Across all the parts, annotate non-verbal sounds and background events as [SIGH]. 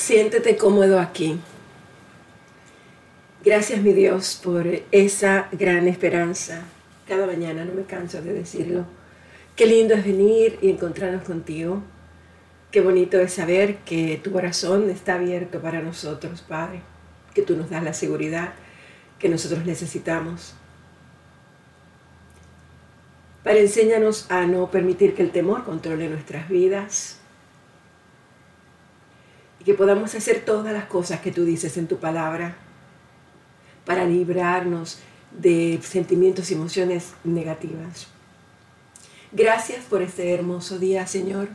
Siéntete cómodo aquí. Gracias mi Dios por esa gran esperanza. Cada mañana no me canso de decirlo. Qué lindo es venir y encontrarnos contigo. Qué bonito es saber que tu corazón está abierto para nosotros, Padre. Que tú nos das la seguridad que nosotros necesitamos. Para enséñanos a no permitir que el temor controle nuestras vidas y que podamos hacer todas las cosas que tú dices en tu palabra para librarnos de sentimientos y emociones negativas. Gracias por este hermoso día, Señor.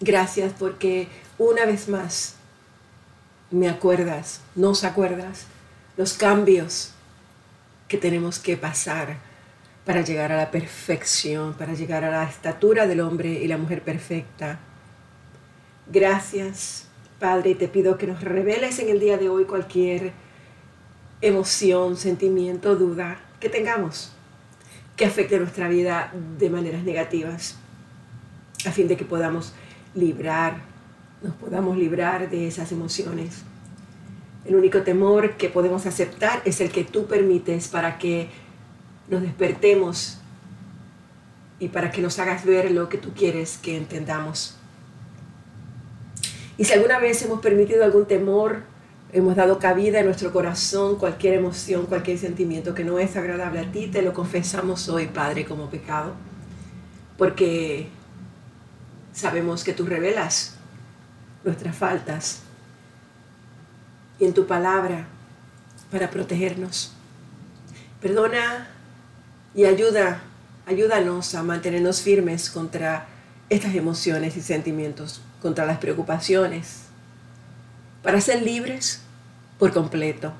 Gracias porque una vez más me acuerdas, nos acuerdas los cambios que tenemos que pasar para llegar a la perfección, para llegar a la estatura del hombre y la mujer perfecta Gracias, Padre, te pido que nos reveles en el día de hoy cualquier emoción, sentimiento, duda que tengamos que afecte nuestra vida de maneras negativas, a fin de que podamos librar, nos podamos librar de esas emociones. El único temor que podemos aceptar es el que tú permites para que nos despertemos y para que nos hagas ver lo que tú quieres que entendamos. Y si alguna vez hemos permitido algún temor, hemos dado cabida en nuestro corazón, cualquier emoción, cualquier sentimiento que no es agradable a ti, te lo confesamos hoy, Padre, como pecado. Porque sabemos que tú revelas nuestras faltas y en tu palabra para protegernos. Perdona y ayuda, ayúdanos a mantenernos firmes contra estas emociones y sentimientos contra las preocupaciones, para ser libres por completo.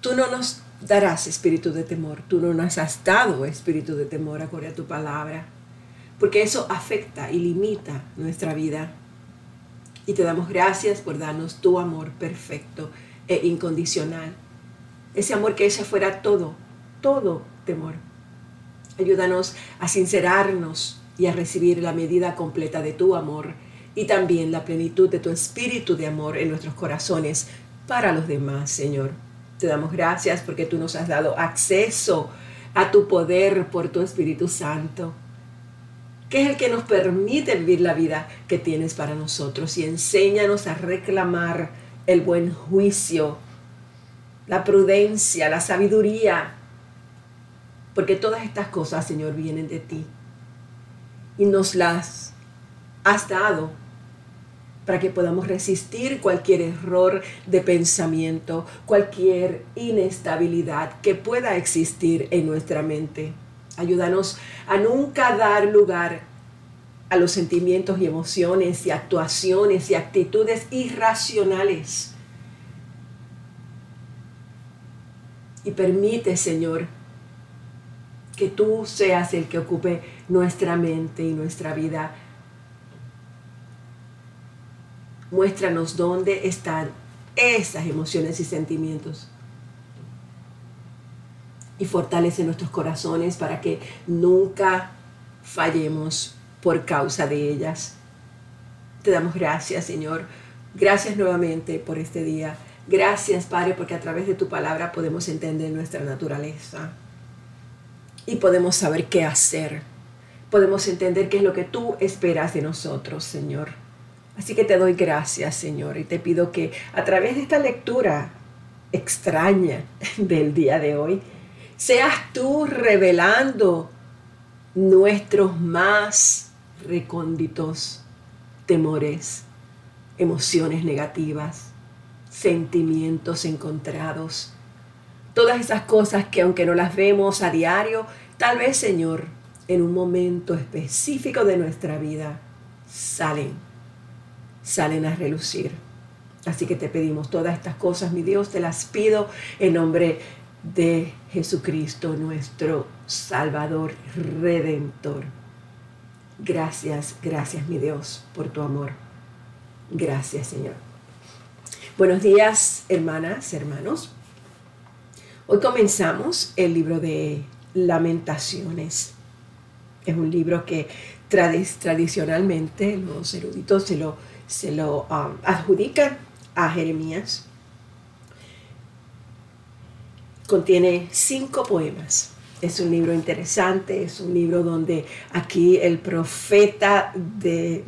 Tú no nos darás espíritu de temor, tú no nos has dado espíritu de temor acorde a tu palabra, porque eso afecta y limita nuestra vida. Y te damos gracias por darnos tu amor perfecto e incondicional. Ese amor que echa fuera todo, todo temor. Ayúdanos a sincerarnos y a recibir la medida completa de tu amor y también la plenitud de tu espíritu de amor en nuestros corazones para los demás, Señor. Te damos gracias porque tú nos has dado acceso a tu poder por tu Espíritu Santo, que es el que nos permite vivir la vida que tienes para nosotros y enséñanos a reclamar el buen juicio, la prudencia, la sabiduría, porque todas estas cosas, Señor, vienen de ti y nos las has dado para que podamos resistir cualquier error de pensamiento, cualquier inestabilidad que pueda existir en nuestra mente. Ayúdanos a nunca dar lugar a los sentimientos y emociones y actuaciones y actitudes irracionales. Y permite, Señor, que tú seas el que ocupe nuestra mente y nuestra vida. Muéstranos dónde están esas emociones y sentimientos. Y fortalece nuestros corazones para que nunca fallemos por causa de ellas. Te damos gracias, Señor. Gracias nuevamente por este día. Gracias, Padre, porque a través de tu palabra podemos entender nuestra naturaleza y podemos saber qué hacer. Podemos entender qué es lo que tú esperas de nosotros, Señor. Así que te doy gracias, Señor, y te pido que a través de esta lectura extraña [LAUGHS] del día de hoy, seas tú revelando nuestros más recónditos temores, emociones negativas, sentimientos encontrados, todas esas cosas que aunque no las vemos a diario, tal vez, Señor, en un momento específico de nuestra vida, salen, salen a relucir. Así que te pedimos todas estas cosas, mi Dios, te las pido en nombre de Jesucristo, nuestro Salvador, Redentor. Gracias, gracias, mi Dios, por tu amor. Gracias, Señor. Buenos días, hermanas, hermanos. Hoy comenzamos el libro de lamentaciones. Es un libro que tradicionalmente los eruditos se lo, se lo um, adjudican a Jeremías. Contiene cinco poemas. Es un libro interesante, es un libro donde aquí el profeta de,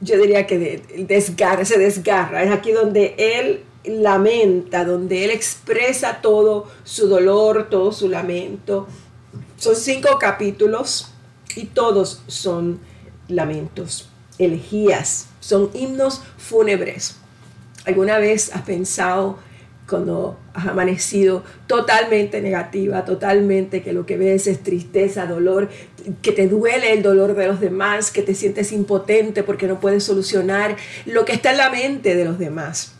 yo diría que desgarra, se desgarra, es aquí donde él lamenta, donde él expresa todo su dolor, todo su lamento. Son cinco capítulos y todos son lamentos, elegías, son himnos fúnebres. ¿Alguna vez has pensado cuando has amanecido totalmente negativa, totalmente que lo que ves es tristeza, dolor, que te duele el dolor de los demás, que te sientes impotente porque no puedes solucionar lo que está en la mente de los demás?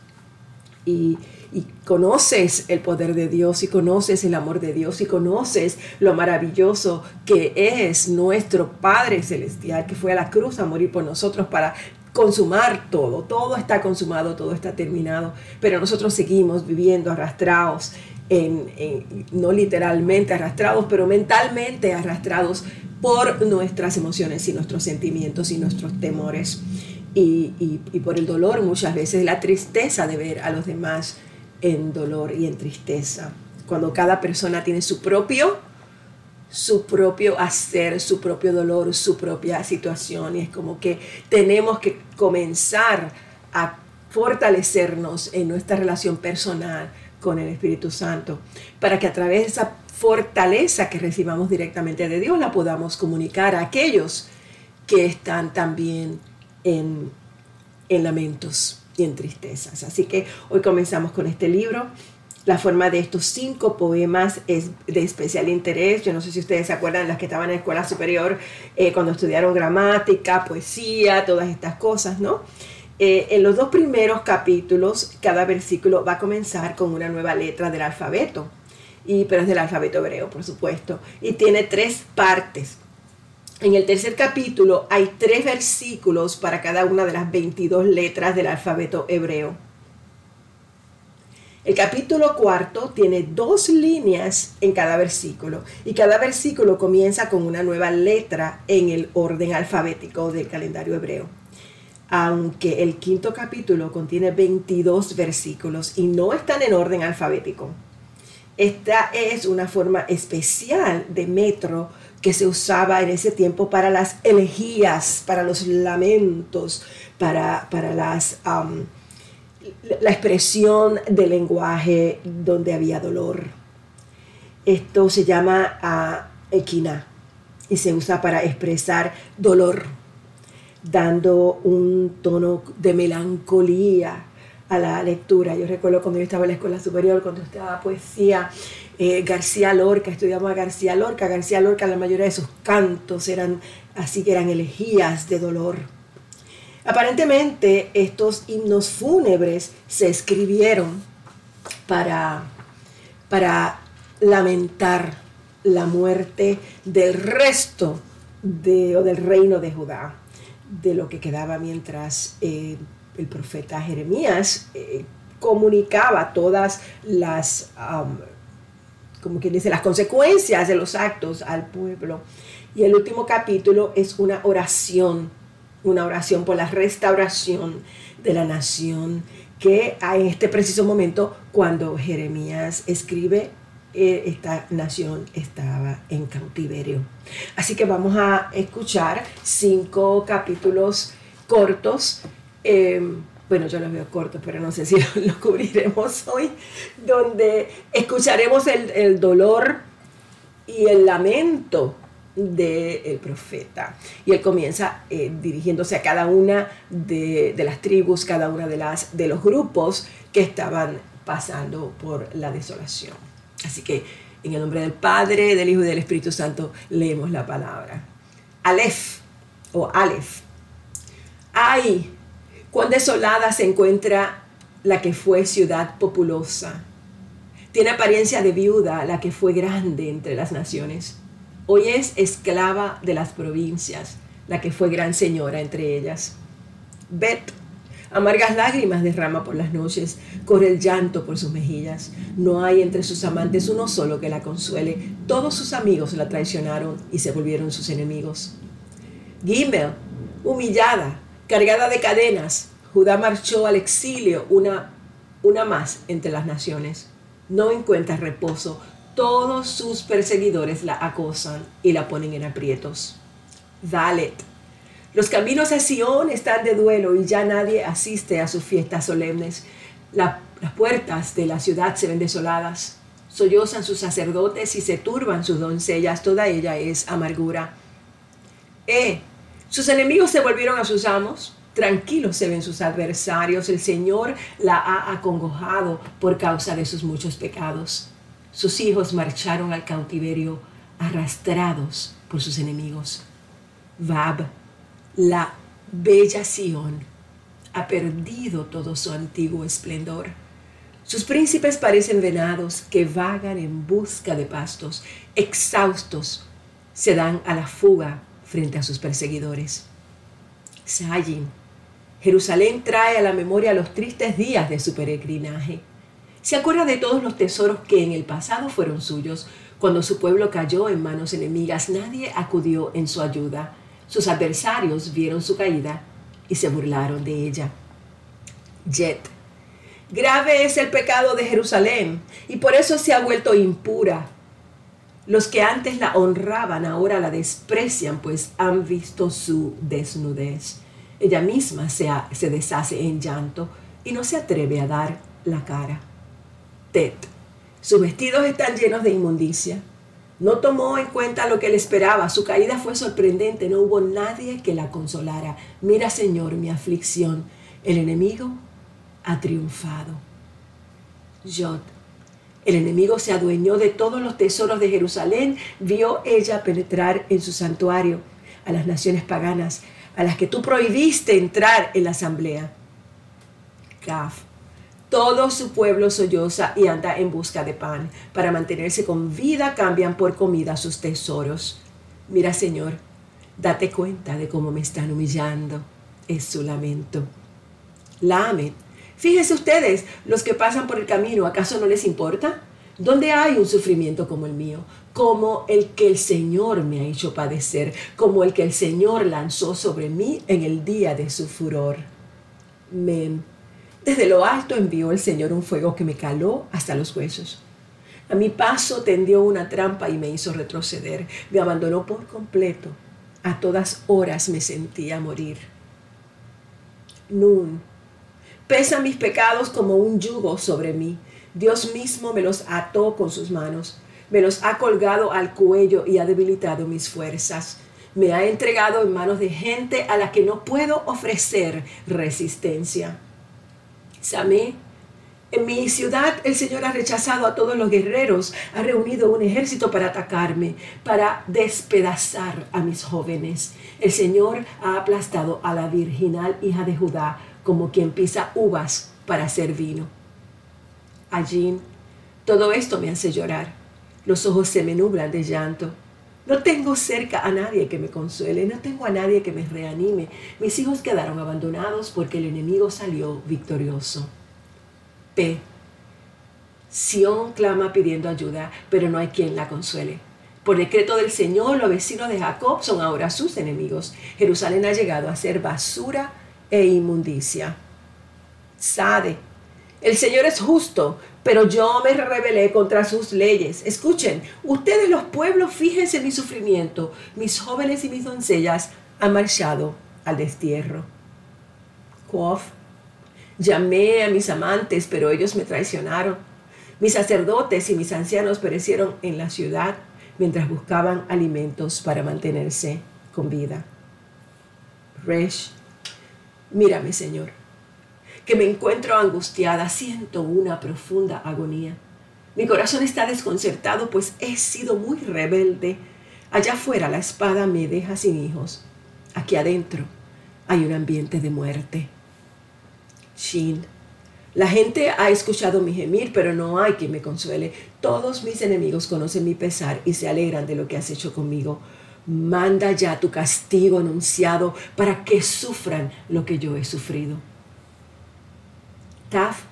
Y, y conoces el poder de Dios y conoces el amor de Dios y conoces lo maravilloso que es nuestro Padre Celestial que fue a la cruz a morir por nosotros para consumar todo, todo está consumado, todo está terminado, pero nosotros seguimos viviendo arrastrados, en, no literalmente arrastrados, pero mentalmente arrastrados por nuestras emociones y nuestros sentimientos y nuestros temores. Y, y, por el dolor muchas veces, la tristeza de ver a los demás en dolor y en tristeza. Cuando cada persona tiene su propio su propio hacer, su propio dolor, su propia situación. Y es como que tenemos que comenzar a fortalecernos en nuestra relación personal con el Espíritu Santo, para que a través de esa fortaleza que recibamos directamente de Dios la podamos comunicar a aquellos que están también en, en lamentos tristezas. Así que hoy comenzamos con este libro la forma de estos cinco poemas es de especial interés. Yo no sé si ustedes se acuerdan, las que estaban en la escuela superior, eh, cuando estudiaron gramática, poesía, todas estas cosas, ¿no? Eh, en los dos primeros capítulos, cada versículo va a comenzar con una nueva letra del alfabeto, y, pero es del alfabeto hebreo, por supuesto, y tiene tres partes. En el tercer capítulo hay tres versículos para cada una de las 22 letras del alfabeto hebreo. El capítulo cuarto tiene dos líneas en cada versículo y cada versículo comienza con una nueva letra en el orden alfabético del calendario hebreo. Aunque el quinto capítulo contiene 22 versículos y no están en orden alfabético. Esta es una forma especial de metro que se usaba en ese tiempo para las elegías, para los lamentos, para, para las la expresión del lenguaje donde había dolor. Esto se llama uh, equina y se usa para expresar dolor, dando un tono de melancolía a la lectura. Yo recuerdo cuando yo estaba en la escuela superior, cuando estaba poesía, eh, García Lorca, estudiamos a García Lorca. García Lorca, la mayoría de sus cantos eran así que eran elegías de dolor Aparentemente estos himnos fúnebres se escribieron para, para lamentar la muerte del resto de, o del reino de Judá, de lo que quedaba mientras eh, el profeta Jeremías eh, comunicaba todas las, como quien dice, las consecuencias de los actos al pueblo. Y el último capítulo es una oración una oración por la restauración de la nación, que en este preciso momento, cuando Jeremías escribe, eh, esta nación estaba en cautiverio. Así que vamos a escuchar cinco capítulos cortos. Em, bueno, yo los veo cortos, pero no sé si [LAUGHS] los cubriremos hoy, donde escucharemos el, el dolor y el lamento del profeta. Y él comienza eh, dirigiéndose a cada una de, las tribus, cada una de, las, de los grupos que estaban pasando por la desolación. Así que en el nombre del Padre, del Hijo y del Espíritu Santo leemos la palabra. Aleph o Aleph. Ay, cuán desolada se encuentra la que fue ciudad populosa. Tiene apariencia de viuda la que fue grande entre las naciones Hoy es esclava de las provincias, la que fue gran señora entre ellas. Bet, Amargas lágrimas derrama por las noches, corre el llanto por sus mejillas. No hay entre sus amantes uno solo que la consuele. Todos sus amigos la traicionaron y se volvieron sus enemigos. Gimbel, humillada, cargada de cadenas, Judá marchó al exilio, una, una más entre las naciones. No encuentra reposo. Todos sus perseguidores la acosan y la ponen en aprietos. Dalet, los caminos a Sion están de duelo y ya nadie asiste a sus fiestas solemnes. las puertas de la ciudad se ven desoladas. Sollozan sus sacerdotes y se turban sus doncellas. Toda ella es amargura. Eh, sus enemigos se volvieron a sus amos. Tranquilos se ven sus adversarios. El Señor la ha acongojado por causa de sus muchos pecados. Sus hijos marcharon al cautiverio arrastrados por sus enemigos. Vab la bella Sión ha perdido todo su antiguo esplendor. Sus príncipes parecen venados que vagan en busca de pastos, exhaustos, se dan a la fuga frente a sus perseguidores. Sayin, Jerusalén trae a la memoria los tristes días de su peregrinaje. Se acuerda de todos los tesoros que en el pasado fueron suyos. Cuando su pueblo cayó en manos enemigas, nadie acudió en su ayuda. Sus adversarios vieron su caída y se burlaron de ella. Jet. Grave es el pecado de Jerusalén y por eso se ha vuelto impura. Los que antes la honraban ahora la desprecian, pues han visto su desnudez. Ella misma se, deshace en llanto y no se atreve a dar la cara. Tet. Sus vestidos están llenos de inmundicia no tomó en cuenta lo que le esperaba. Su caída fue sorprendente. No hubo nadie que la consolara. Mira, Señor, mi aflicción. El enemigo ha triunfado. Yod. El enemigo se adueñó de todos los tesoros de Jerusalén. Vio ella penetrar en su santuario a las naciones paganas, a las que tú prohibiste entrar en la asamblea. Kaf todo su pueblo solloza y anda en busca de pan. Para mantenerse con vida cambian por comida sus tesoros. Mira, Señor, date cuenta de cómo me están humillando. Es su lamento. Lamen. Fíjense ustedes, los que pasan por el camino, ¿acaso no les importa? ¿Dónde hay un sufrimiento como el mío? Como el que el Señor me ha hecho padecer, como el que el Señor lanzó sobre mí en el día de su furor. Men desde lo alto envió el Señor un fuego que me caló hasta los huesos. A mi paso tendió una trampa y me hizo retroceder. Me abandonó por completo. A todas horas me sentía morir. Nun. Pesa mis pecados como un yugo sobre mí. Dios mismo me los ató con sus manos. Me los ha colgado al cuello y ha debilitado mis fuerzas. Me ha entregado en manos de gente a la que no puedo ofrecer resistencia. Samé. En mi ciudad el Señor ha rechazado a todos los guerreros, ha reunido un ejército para atacarme, para despedazar a mis jóvenes. El Señor ha aplastado a la virginal hija de Judá como quien pisa uvas para hacer vino. Allí todo esto me hace llorar. Los ojos se me nublan de llanto. No tengo cerca a nadie que me consuele, no tengo a nadie que me reanime. Mis hijos quedaron abandonados porque el enemigo salió victorioso. P. Sión clama pidiendo ayuda, pero no hay quien la consuele. Por decreto del Señor, los vecinos de Jacob son ahora sus enemigos. Jerusalén ha llegado a ser basura e inmundicia. Sade. El Señor es justo, pero yo me rebelé contra sus leyes. Escuchen, ustedes los pueblos, fíjense en mi sufrimiento. Mis jóvenes y mis doncellas han marchado al destierro. Quof, llamé a mis amantes, pero ellos me traicionaron. Mis sacerdotes y mis ancianos perecieron en la ciudad mientras buscaban alimentos para mantenerse con vida. Resh, mírame, Señor que me encuentro angustiada, siento una profunda agonía. Mi corazón está desconcertado, pues he sido muy rebelde. Allá afuera la espada me deja sin hijos. Aquí adentro hay un ambiente de muerte. Shin. La gente ha escuchado mi gemir, pero no hay quien me consuele. Todos mis enemigos conocen mi pesar y se alegran de lo que has hecho conmigo. Manda ya tu castigo anunciado para que sufran lo que yo he sufrido. Taf,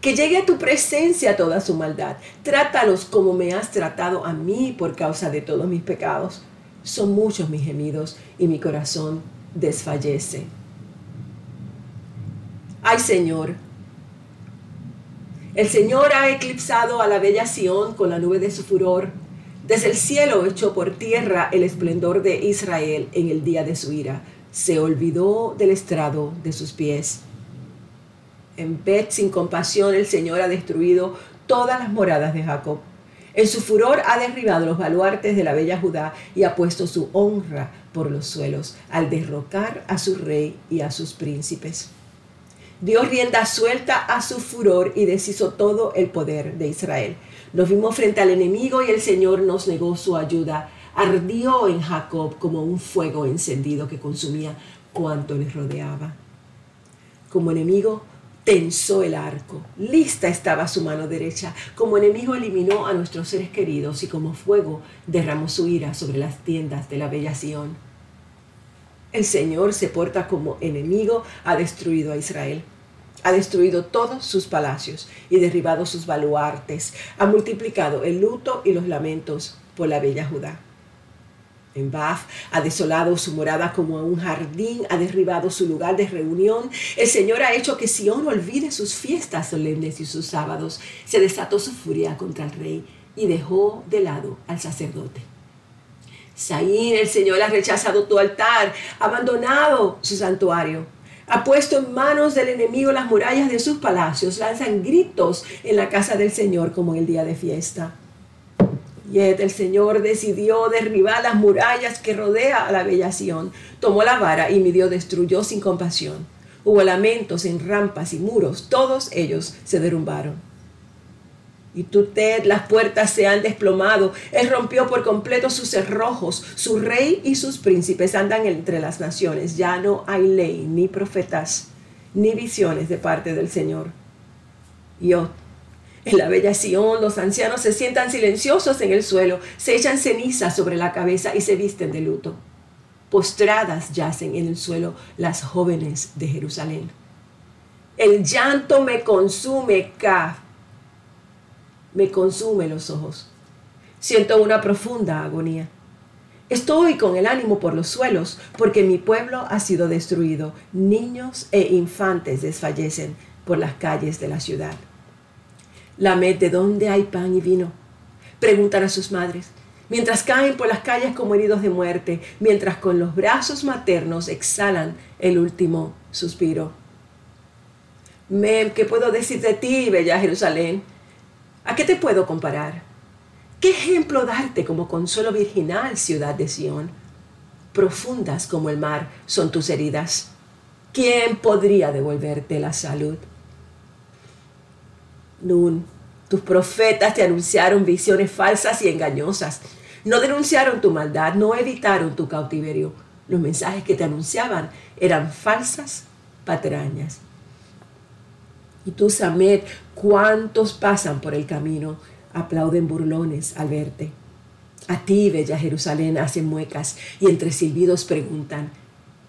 que llegue a tu presencia toda su maldad. Trátalos como me has tratado a mí por causa de todos mis pecados. Son muchos mis gemidos y mi corazón desfallece. Ay Señor, el Señor ha eclipsado a la bella Sión con la nube de su furor. Desde el cielo echó por tierra el esplendor de Israel en el día de su ira. Se olvidó del estrado de sus pies. En Bet sin compasión el Señor ha destruido todas las moradas de Jacob. En su furor ha derribado los baluartes de la bella Judá y ha puesto su honra por los suelos al derrocar a su rey y a sus príncipes. Dio rienda suelta a su furor y deshizo todo el poder de Israel. Nos vimos frente al enemigo y el Señor nos negó su ayuda. Ardió en Jacob como un fuego encendido que consumía cuanto les rodeaba. Como enemigo tensó el arco, lista estaba su mano derecha, como enemigo eliminó a nuestros seres queridos y como fuego derramó su ira sobre las tiendas de la bella Sión. El Señor se porta como enemigo, ha destruido a Israel. Ha destruido todos sus palacios y derribado sus baluartes. Ha multiplicado el luto y los lamentos por la bella Judá. En Baf ha desolado su morada como a un jardín, ha derribado su lugar de reunión. El Señor ha hecho que Sión olvide sus fiestas solemnes y sus sábados. Se desató su furia contra el rey y dejó de lado al sacerdote. Saín, el Señor ha rechazado tu altar, ha abandonado su santuario. Ha puesto en manos del enemigo las murallas de sus palacios, lanzan gritos en la casa del Señor como en el día de fiesta. Y el Señor decidió derribar las murallas que rodea a la bella Sión. Tomó la vara y midió, destruyó sin compasión. Hubo lamentos en rampas y muros, todos ellos se derrumbaron. Y Ted, las puertas se han desplomado. Él rompió por completo sus cerrojos. Su rey y sus príncipes andan entre las naciones. Ya no hay ley, ni profetas, ni visiones de parte del Señor. Yo en la bella Sión los ancianos se sientan silenciosos en el suelo, se echan ceniza sobre la cabeza y se visten de luto. Postradas yacen en el suelo las jóvenes de Jerusalén. El llanto me consume, Kaf. Me consume los ojos. Siento una profunda agonía. Estoy con el ánimo por los suelos, porque mi pueblo ha sido destruido. Niños e infantes desfallecen por las calles de la ciudad. Lamed de dónde hay pan y vino. Preguntan a sus madres, mientras caen por las calles como heridos de muerte, mientras con los brazos maternos exhalan el último suspiro. ¿qué puedo decir de ti, bella Jerusalén? ¿A qué te puedo comparar? ¿Qué ejemplo darte como consuelo virginal, ciudad de Sión? Profundas como el mar son tus heridas. ¿Quién podría devolverte la salud? Nun, tus profetas te anunciaron visiones falsas y engañosas. No denunciaron tu maldad, no evitaron tu cautiverio. Los mensajes que te anunciaban eran falsas patrañas. Y tú, Samet, ¿cuántos pasan por el camino? Aplauden burlones al verte. A ti, bella Jerusalén, hacen muecas y entre silbidos preguntan,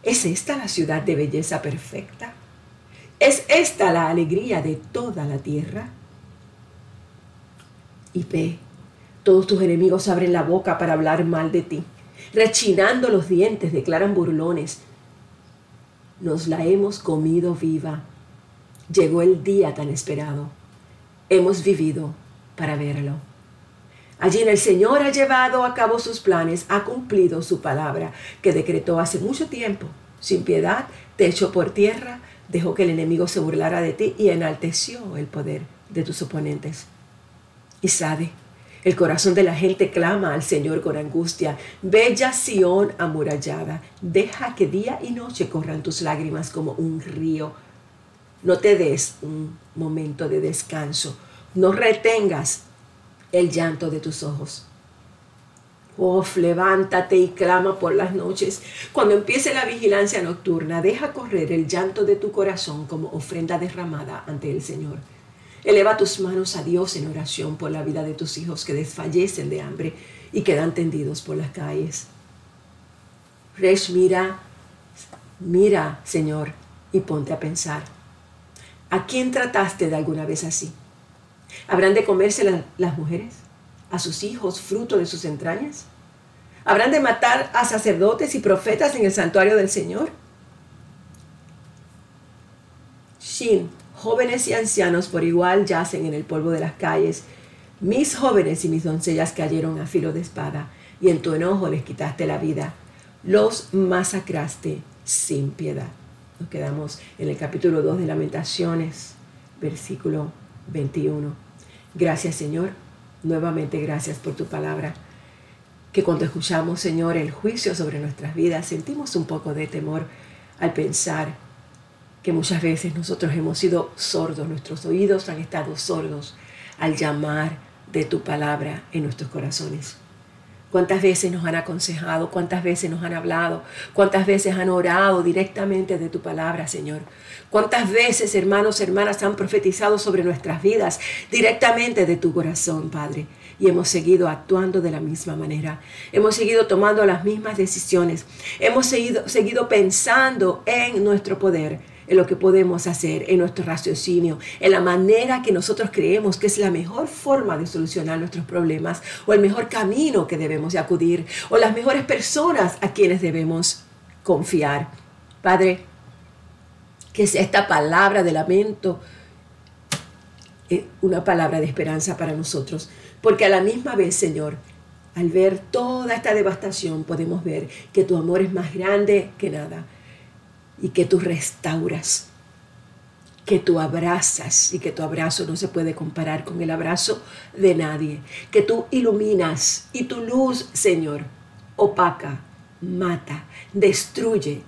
¿es esta la ciudad de belleza perfecta? ¿Es esta la alegría de toda la tierra? y ve. Todos tus enemigos abren la boca para hablar mal de ti. Rechinando los dientes, declaran burlones. Nos la hemos comido viva. Llegó el día tan esperado. Hemos vivido para verlo. Allí el Señor ha llevado a cabo sus planes, ha cumplido su palabra que decretó hace mucho tiempo. Sin piedad te echó por tierra, dejó que el enemigo se burlara de ti y enalteció el poder de tus oponentes y sabe. El corazón de la gente clama al Señor con angustia. Bella Sión amurallada, deja que día y noche corran tus lágrimas como un río. No te des un momento de descanso. No retengas el llanto de tus ojos. Oh, levántate y clama por las noches. Cuando empiece la vigilancia nocturna, deja correr el llanto de tu corazón como ofrenda derramada ante el Señor. Eleva tus manos a Dios en oración por la vida de tus hijos que desfallecen de hambre y quedan tendidos por las calles. Resh, mira, mira, Señor, y ponte a pensar. ¿A quién trataste de alguna vez así? ¿Habrán de comerse las mujeres? ¿A sus hijos fruto de sus entrañas? ¿Habrán de matar a sacerdotes y profetas en el santuario del Señor? Shin, jóvenes y ancianos por igual yacen en el polvo de las calles. Mis jóvenes y mis doncellas cayeron a filo de espada, y en tu enojo les quitaste la vida. Los masacraste sin piedad. Nos quedamos en el capítulo 2 de Lamentaciones, versículo 21. Gracias Señor, nuevamente gracias por tu palabra que cuando escuchamos, Señor, el juicio sobre nuestras vidas, sentimos un poco de temor al pensar que muchas veces nosotros hemos sido sordos, nuestros oídos han estado sordos al llamar de tu palabra en nuestros corazones. ¿Cuántas veces nos han aconsejado? ¿Cuántas veces nos han hablado? ¿Cuántas veces han orado directamente de tu palabra, Señor? ¿Cuántas veces, hermanos, hermanas, han profetizado sobre nuestras vidas directamente de tu corazón, Padre? y hemos seguido actuando de la misma manera. Hemos seguido tomando las mismas decisiones. Hemos seguido, seguido pensando en nuestro poder, en lo que podemos hacer, en nuestro raciocinio, en la manera que nosotros creemos que es la mejor forma de solucionar nuestros problemas o el mejor camino que debemos de acudir o las mejores personas a quienes debemos confiar. Padre, que es esta palabra de lamento eh, una palabra de esperanza para nosotros. Porque a la misma vez, Señor, al ver toda esta devastación, podemos ver que tu amor es más grande que nada y que tú restauras, que tú abrazas y que tu abrazo no se puede comparar con el abrazo de nadie, que tú iluminas y tu luz, Señor, opaca, mata, destruye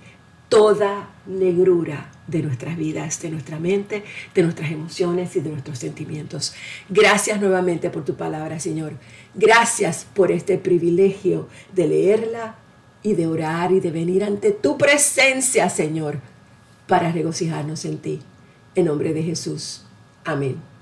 toda negrura de nuestras vidas, de nuestra mente, de nuestras emociones y de nuestros sentimientos. Gracias nuevamente por tu palabra, Señor. Gracias por este privilegio de leerla y de orar y de venir ante tu presencia, Señor, para regocijarnos en ti. En nombre de Jesús. Amén.